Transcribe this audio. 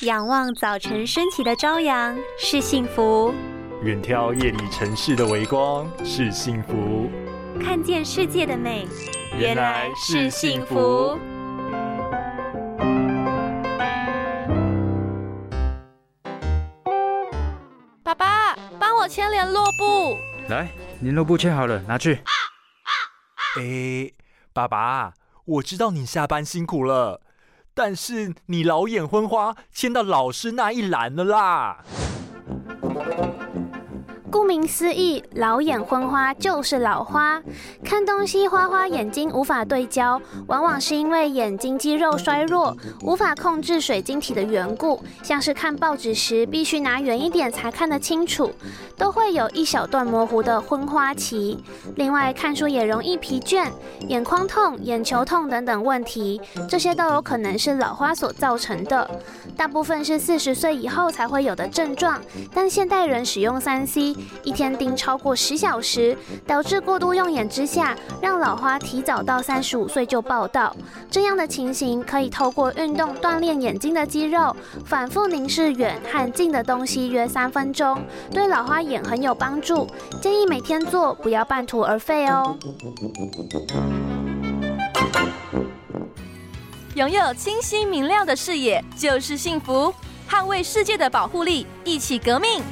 仰望早晨升起的朝阳是幸福，远眺夜里城市的微光是幸福，看见世界的美原来是幸福。爸爸，帮我签联络簿。来，联络簿签好了，拿去。哎，爸爸，我知道你下班辛苦了，但是你老眼昏花，签到老师那一栏了啦。顾名思义，老眼昏花就是老花，看东西花花眼睛无法对焦，往往是因为眼睛肌肉衰弱，无法控制水晶体的缘故。像是看报纸时，必须拿远一点才看得清楚，都会有一小段模糊的昏花期。另外，看书也容易疲倦、眼眶痛、眼球痛等等问题，这些都有可能是老花所造成的。大部分是四十岁以后才会有的症状，但现代人使用三 C。一天盯超过十小时，导致过度用眼之下，让老花提早到三十五岁就报道。这样的情形可以透过运动锻炼眼睛的肌肉，反复凝视远和近的东西约三分钟，对老花眼很有帮助。建议每天做，不要半途而废哦。拥有清晰明亮的视野就是幸福，捍卫世界的保护力，一起革命。